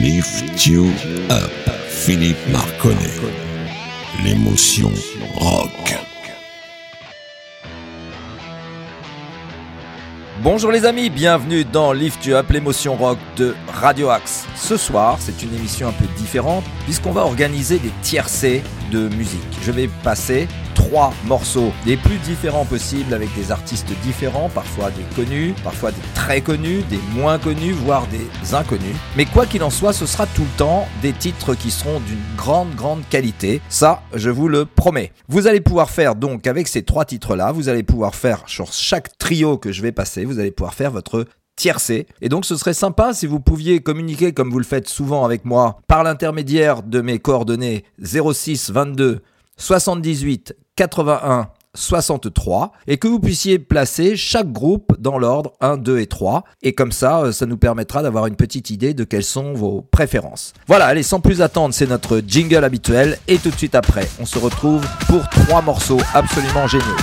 Lift You Up, Philippe Marconnet. L'émotion rock. Bonjour les amis, bienvenue dans Lift You Up, l'émotion rock de Radio Axe. Ce soir, c'est une émission un peu différente puisqu'on va organiser des tiercés de musique. Je vais passer trois morceaux les plus différents possibles avec des artistes différents, parfois des connus, parfois des très connus, des moins connus, voire des inconnus. Mais quoi qu'il en soit, ce sera tout le temps des titres qui seront d'une grande, grande qualité. Ça, je vous le promets. Vous allez pouvoir faire donc avec ces trois titres-là, vous allez pouvoir faire sur chaque trio que je vais passer, vous allez pouvoir faire votre tiercé. Et donc ce serait sympa si vous pouviez communiquer comme vous le faites souvent avec moi par l'intermédiaire de mes coordonnées 06 22 78 81 63 et que vous puissiez placer chaque groupe dans l'ordre 1, 2 et 3 et comme ça euh, ça nous permettra d'avoir une petite idée de quelles sont vos préférences. Voilà, allez sans plus attendre c'est notre jingle habituel et tout de suite après on se retrouve pour trois morceaux absolument géniaux.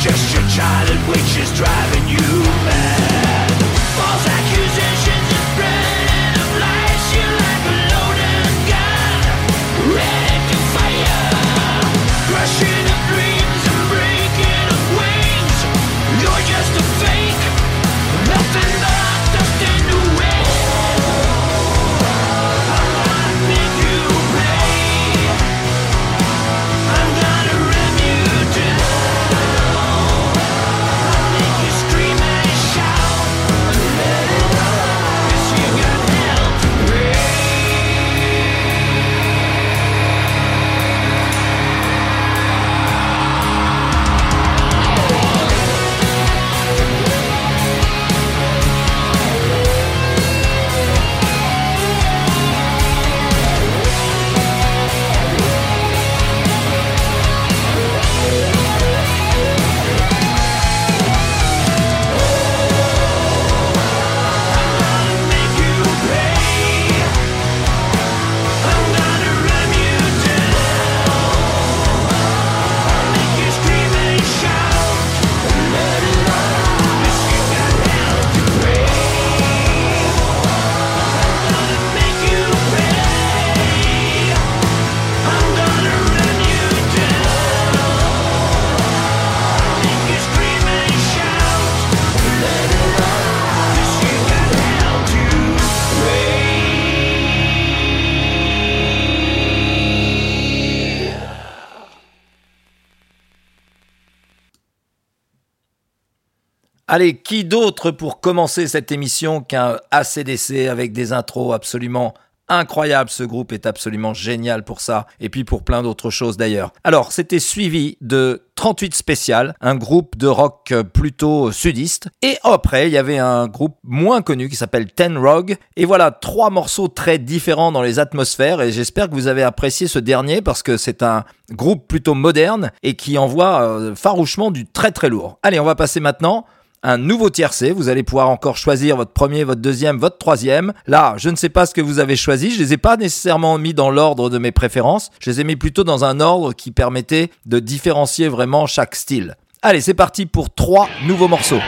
Just your child and witches driving Allez, qui d'autre pour commencer cette émission qu'un ACDC avec des intros absolument incroyables? Ce groupe est absolument génial pour ça, et puis pour plein d'autres choses d'ailleurs. Alors, c'était suivi de 38 spécial, un groupe de rock plutôt sudiste, et après, il y avait un groupe moins connu qui s'appelle Ten Rogue, et voilà, trois morceaux très différents dans les atmosphères, et j'espère que vous avez apprécié ce dernier parce que c'est un groupe plutôt moderne et qui envoie euh, farouchement du très très lourd. Allez, on va passer maintenant un nouveau tiercé. Vous allez pouvoir encore choisir votre premier, votre deuxième, votre troisième. Là, je ne sais pas ce que vous avez choisi. Je les ai pas nécessairement mis dans l'ordre de mes préférences. Je les ai mis plutôt dans un ordre qui permettait de différencier vraiment chaque style. Allez, c'est parti pour trois nouveaux morceaux.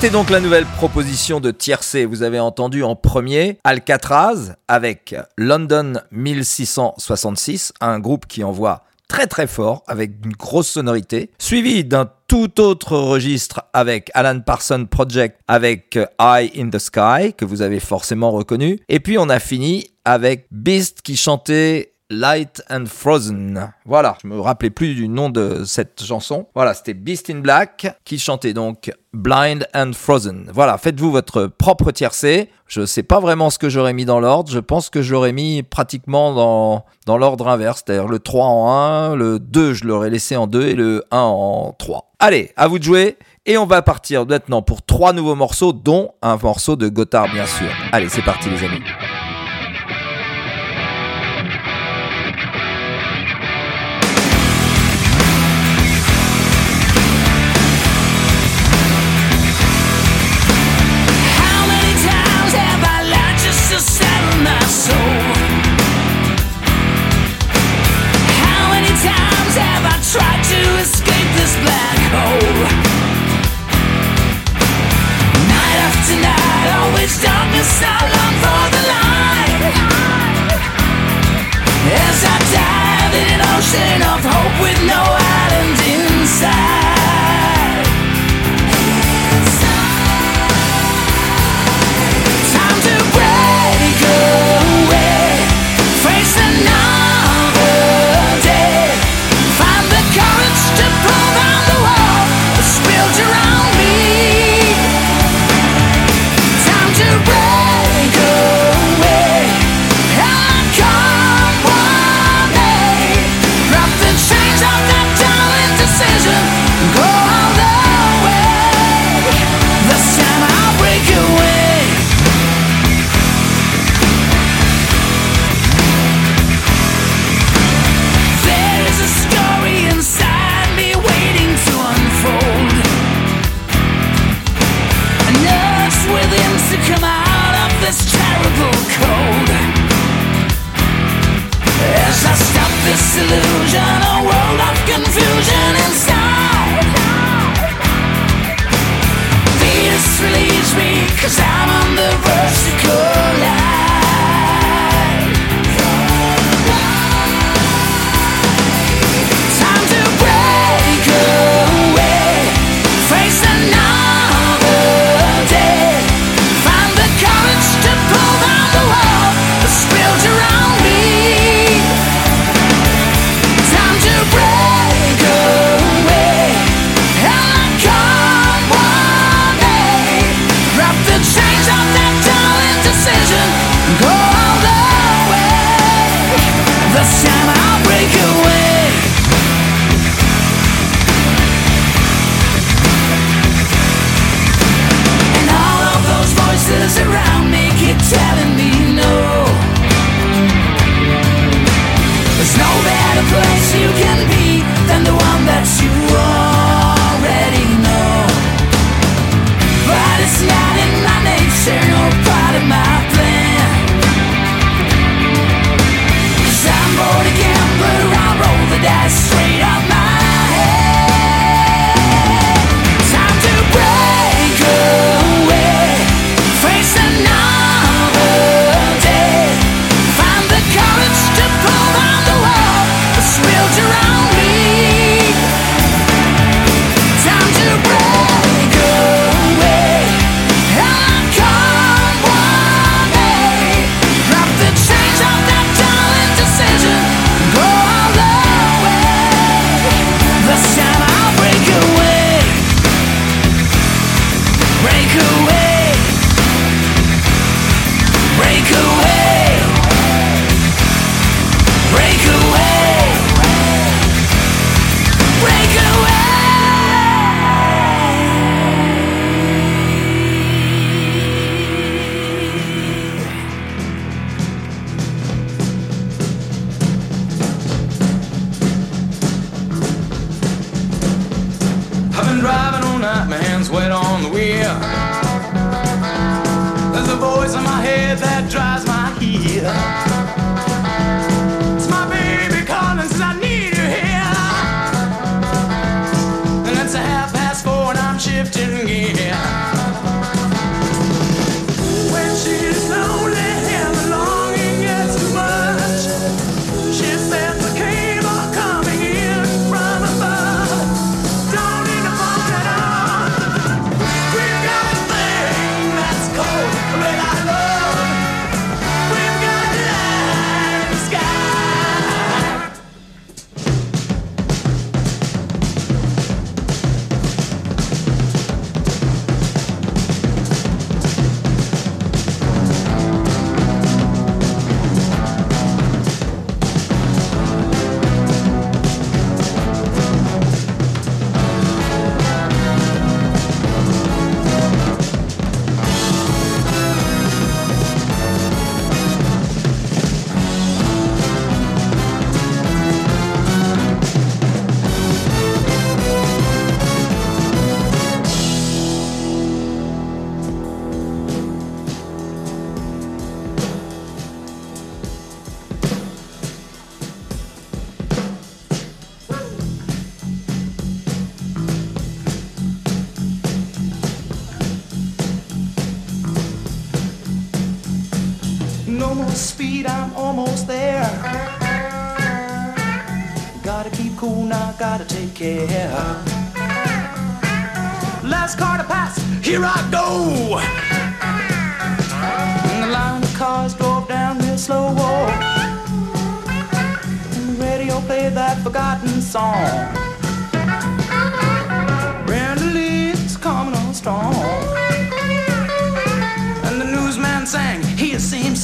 C'était donc la nouvelle proposition de Tiercé. Vous avez entendu en premier Alcatraz avec London 1666, un groupe qui envoie très très fort avec une grosse sonorité, suivi d'un tout autre registre avec Alan Parsons Project avec euh, Eye in the Sky que vous avez forcément reconnu. Et puis on a fini avec Beast qui chantait Light and Frozen. Voilà, je me rappelais plus du nom de cette chanson. Voilà, c'était Beast in Black qui chantait donc Blind and Frozen. Voilà, faites-vous votre propre tiercé. Je ne sais pas vraiment ce que j'aurais mis dans l'ordre. Je pense que j'aurais mis pratiquement dans, dans l'ordre inverse. C'est-à-dire le 3 en 1, le 2 je l'aurais laissé en 2 et le 1 en 3. Allez, à vous de jouer. Et on va partir maintenant pour trois nouveaux morceaux, dont un morceau de Gotthard bien sûr. Allez, c'est parti les amis.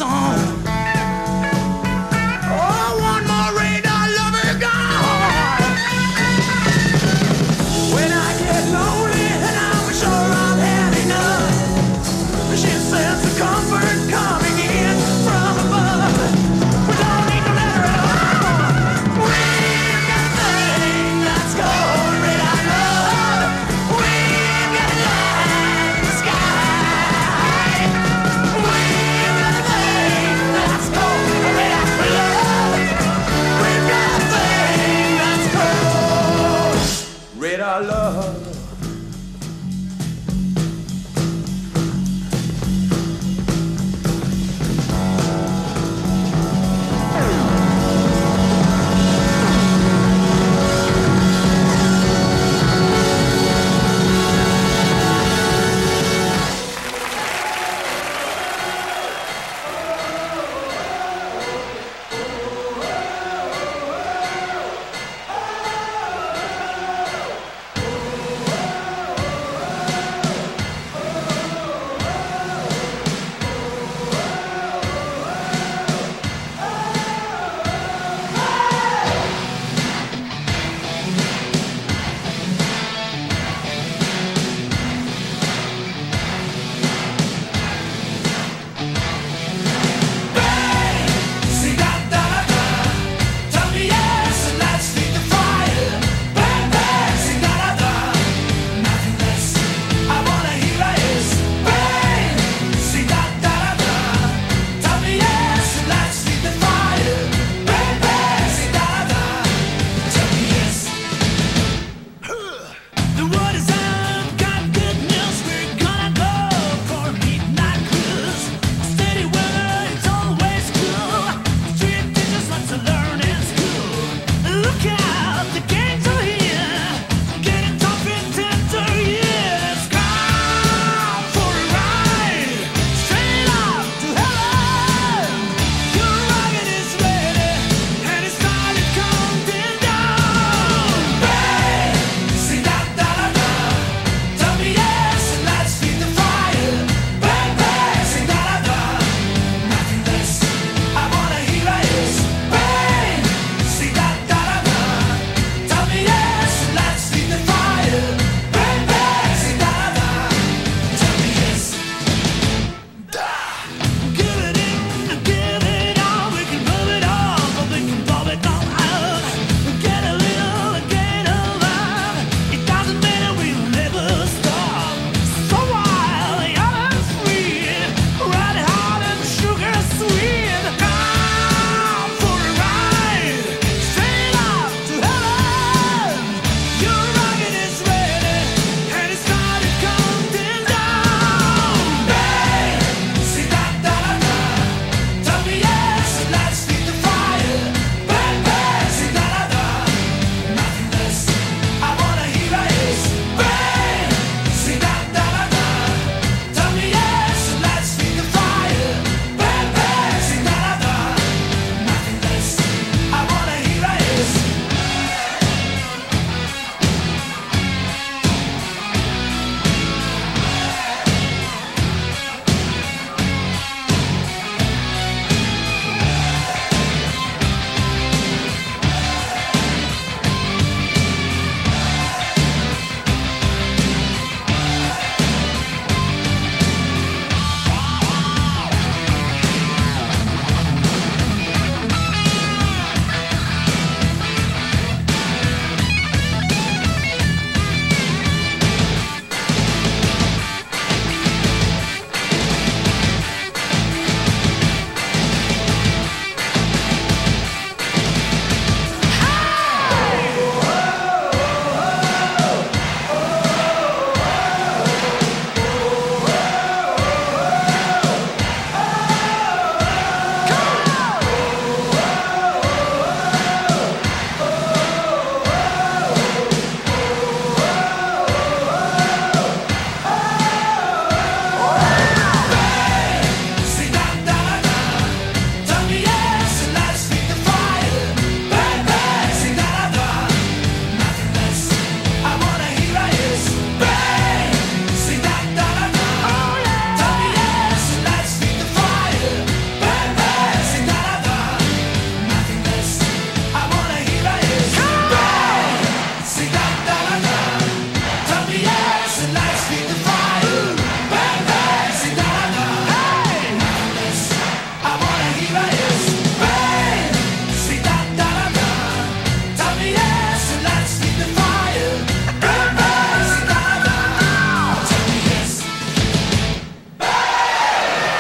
on.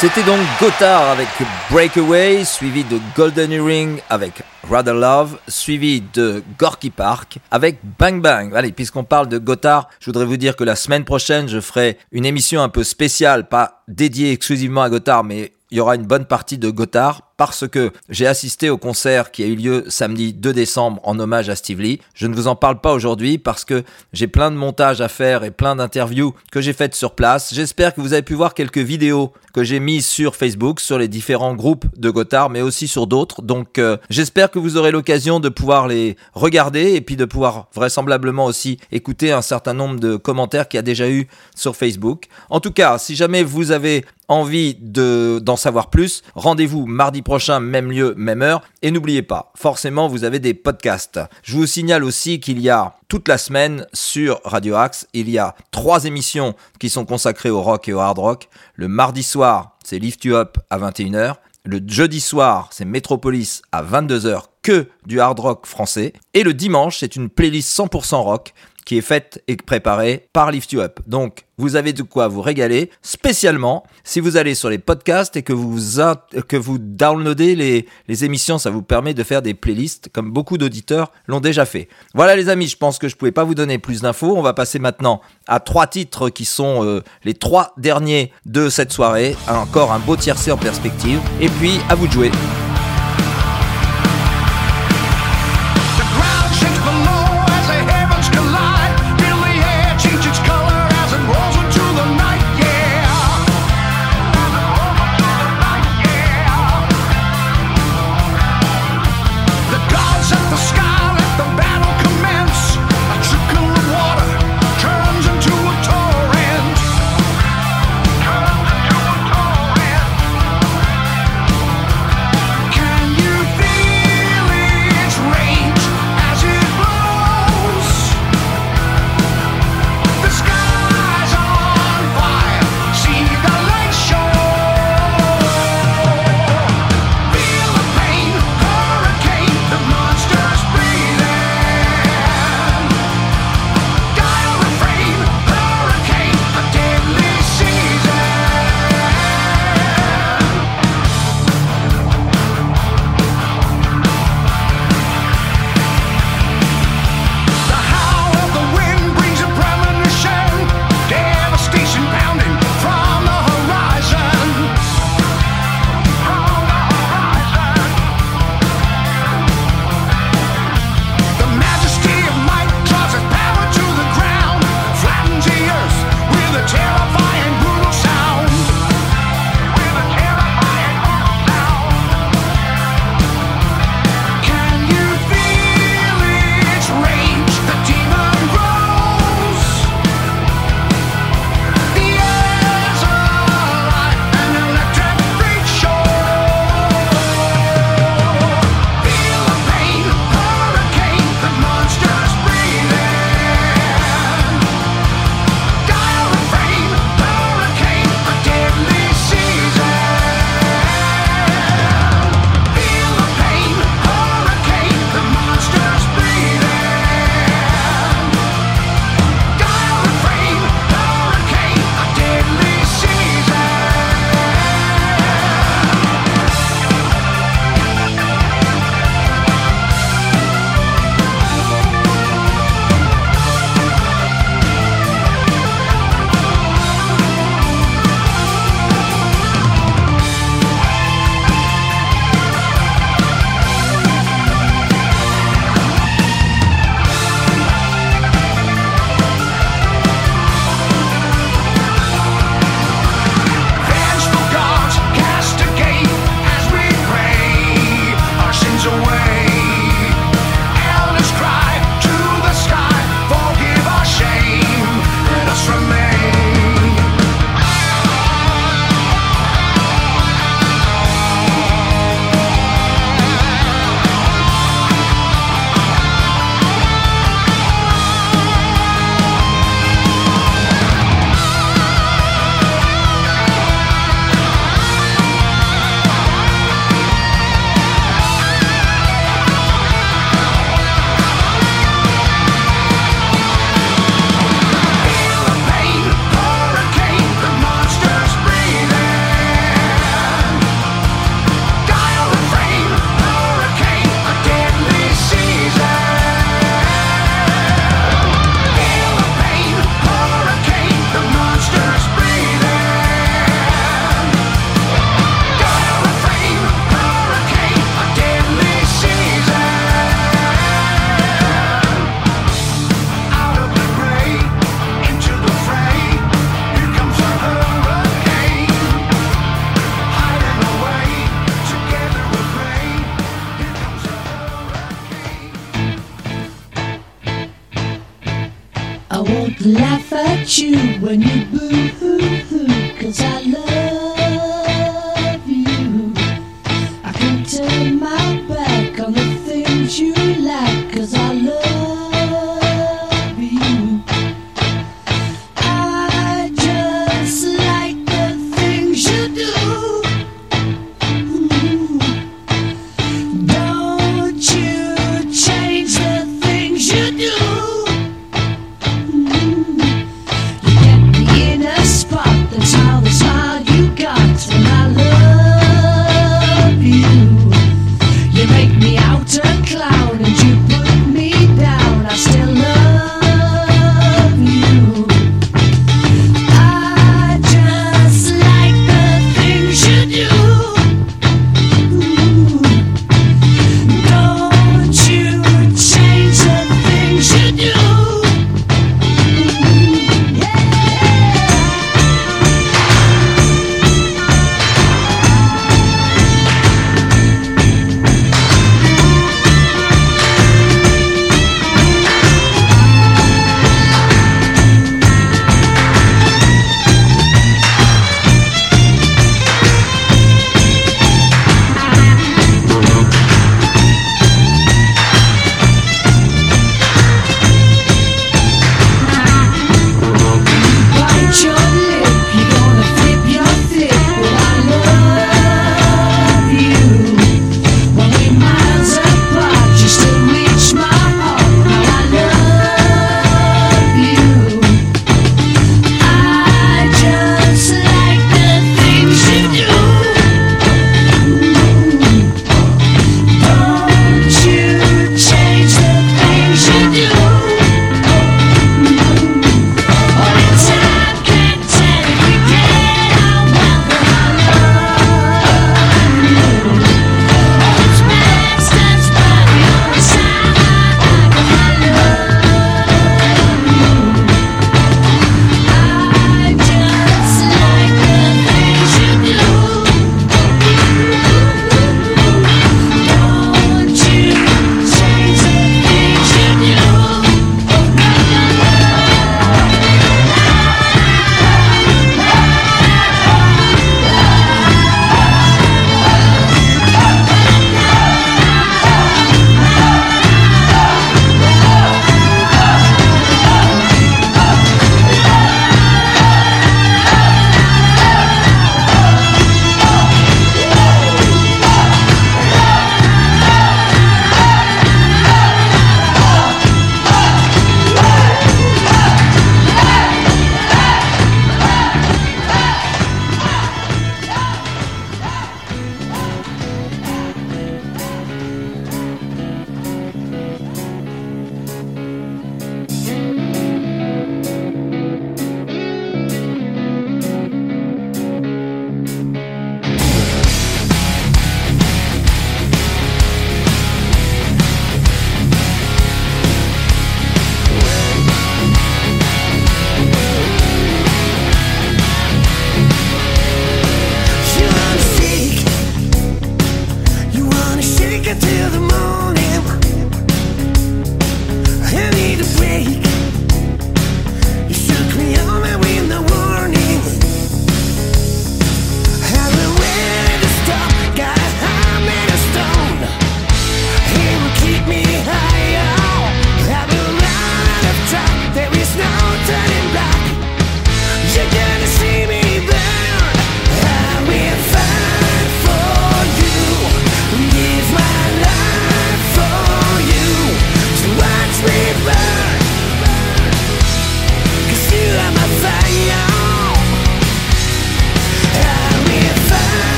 C'était donc Gotthard avec Breakaway, suivi de Golden Earring avec Rather Love, suivi de Gorky Park avec Bang Bang. Allez, puisqu'on parle de Gotthard, je voudrais vous dire que la semaine prochaine, je ferai une émission un peu spéciale, pas dédiée exclusivement à Gotthard, mais il y aura une bonne partie de Gotthard parce que j'ai assisté au concert qui a eu lieu samedi 2 décembre en hommage à Steve Lee. Je ne vous en parle pas aujourd'hui parce que j'ai plein de montages à faire et plein d'interviews que j'ai faites sur place. J'espère que vous avez pu voir quelques vidéos que j'ai mises sur Facebook, sur les différents groupes de Gotthard, mais aussi sur d'autres. Donc euh, j'espère que vous aurez l'occasion de pouvoir les regarder et puis de pouvoir vraisemblablement aussi écouter un certain nombre de commentaires qu'il y a déjà eu sur Facebook. En tout cas, si jamais vous avez envie de d'en savoir plus, rendez-vous mardi prochain, même lieu, même heure. Et n'oubliez pas, forcément, vous avez des podcasts. Je vous signale aussi qu'il y a toute la semaine sur Radio Axe, il y a trois émissions qui sont consacrées au rock et au hard rock. Le mardi soir, c'est Lift You Up à 21h. Le jeudi soir, c'est Metropolis à 22h, que du hard rock français. Et le dimanche, c'est une playlist 100% rock qui est faite et préparée par Lift You Up. Donc, vous avez de quoi vous régaler, spécialement si vous allez sur les podcasts et que vous, downloadez les, émissions, ça vous permet de faire des playlists comme beaucoup d'auditeurs l'ont déjà fait. Voilà les amis, je pense que je pouvais pas vous donner plus d'infos. On va passer maintenant à trois titres qui sont euh, les trois derniers de cette soirée. Encore un beau tiercé en perspective. Et puis, à vous de jouer. You when you boo hoo hoo. Cause I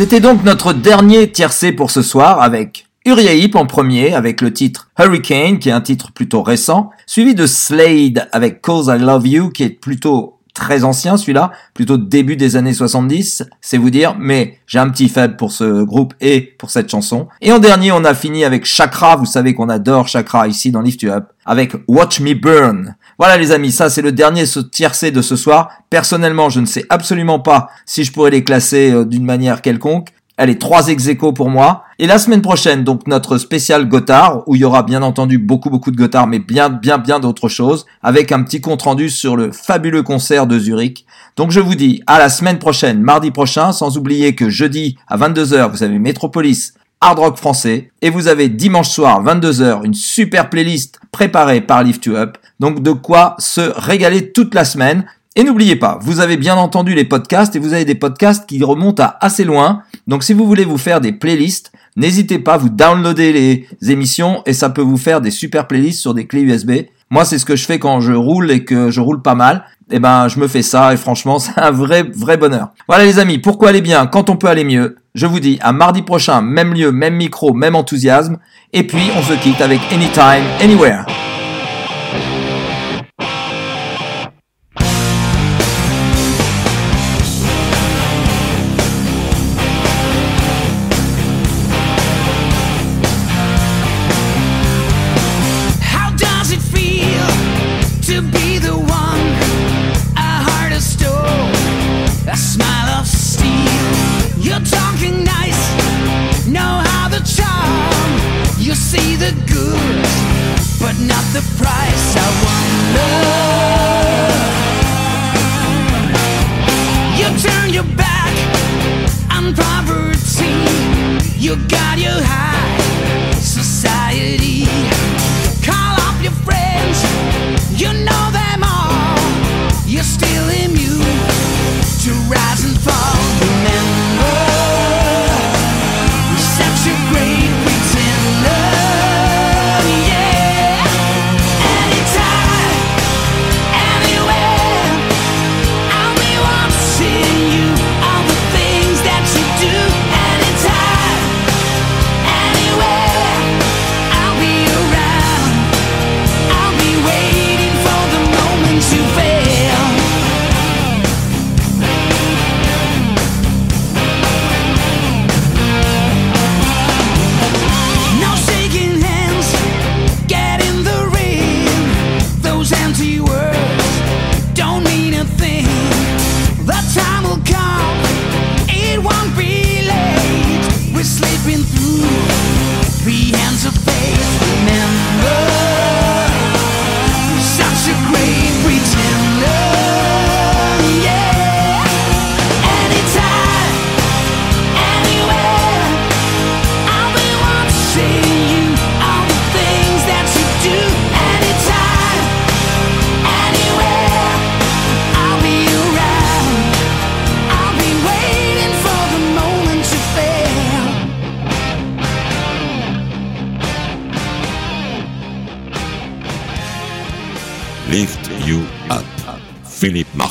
C'était donc notre dernier tiercé pour ce soir avec Uriah Heep en premier avec le titre Hurricane qui est un titre plutôt récent, suivi de Slade avec Cause I Love You qui est plutôt très ancien celui-là, plutôt début des années 70, c'est vous dire, mais j'ai un petit faible pour ce groupe et pour cette chanson. Et en dernier, on a fini avec Chakra, vous savez qu'on adore Chakra ici dans Lift You Up, avec Watch Me Burn. Voilà les amis, ça c'est le dernier tiercé de ce soir. Personnellement, je ne sais absolument pas si je pourrais les classer euh, d'une manière quelconque. Allez, trois ex pour moi. Et la semaine prochaine, donc notre spécial Gotthard, où il y aura bien entendu beaucoup beaucoup de Gotthard, mais bien bien bien d'autres choses, avec un petit compte rendu sur le fabuleux concert de Zurich. Donc je vous dis à la semaine prochaine, mardi prochain, sans oublier que jeudi à 22h, vous avez Metropolis hard rock français, et vous avez dimanche soir 22h une super playlist préparée par Lift You Up. Donc de quoi se régaler toute la semaine. Et n'oubliez pas, vous avez bien entendu les podcasts et vous avez des podcasts qui remontent à assez loin. Donc si vous voulez vous faire des playlists, n'hésitez pas, vous downloadez les émissions et ça peut vous faire des super playlists sur des clés USB. Moi, c'est ce que je fais quand je roule et que je roule pas mal. Eh ben, je me fais ça et franchement, c'est un vrai, vrai bonheur. Voilà les amis, pourquoi aller bien quand on peut aller mieux? Je vous dis à mardi prochain, même lieu, même micro, même enthousiasme. Et puis, on se quitte avec Anytime, Anywhere. Price. I wonder. You turn your back on poverty. You got your high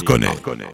Lift You Up. Philippe Marconnet.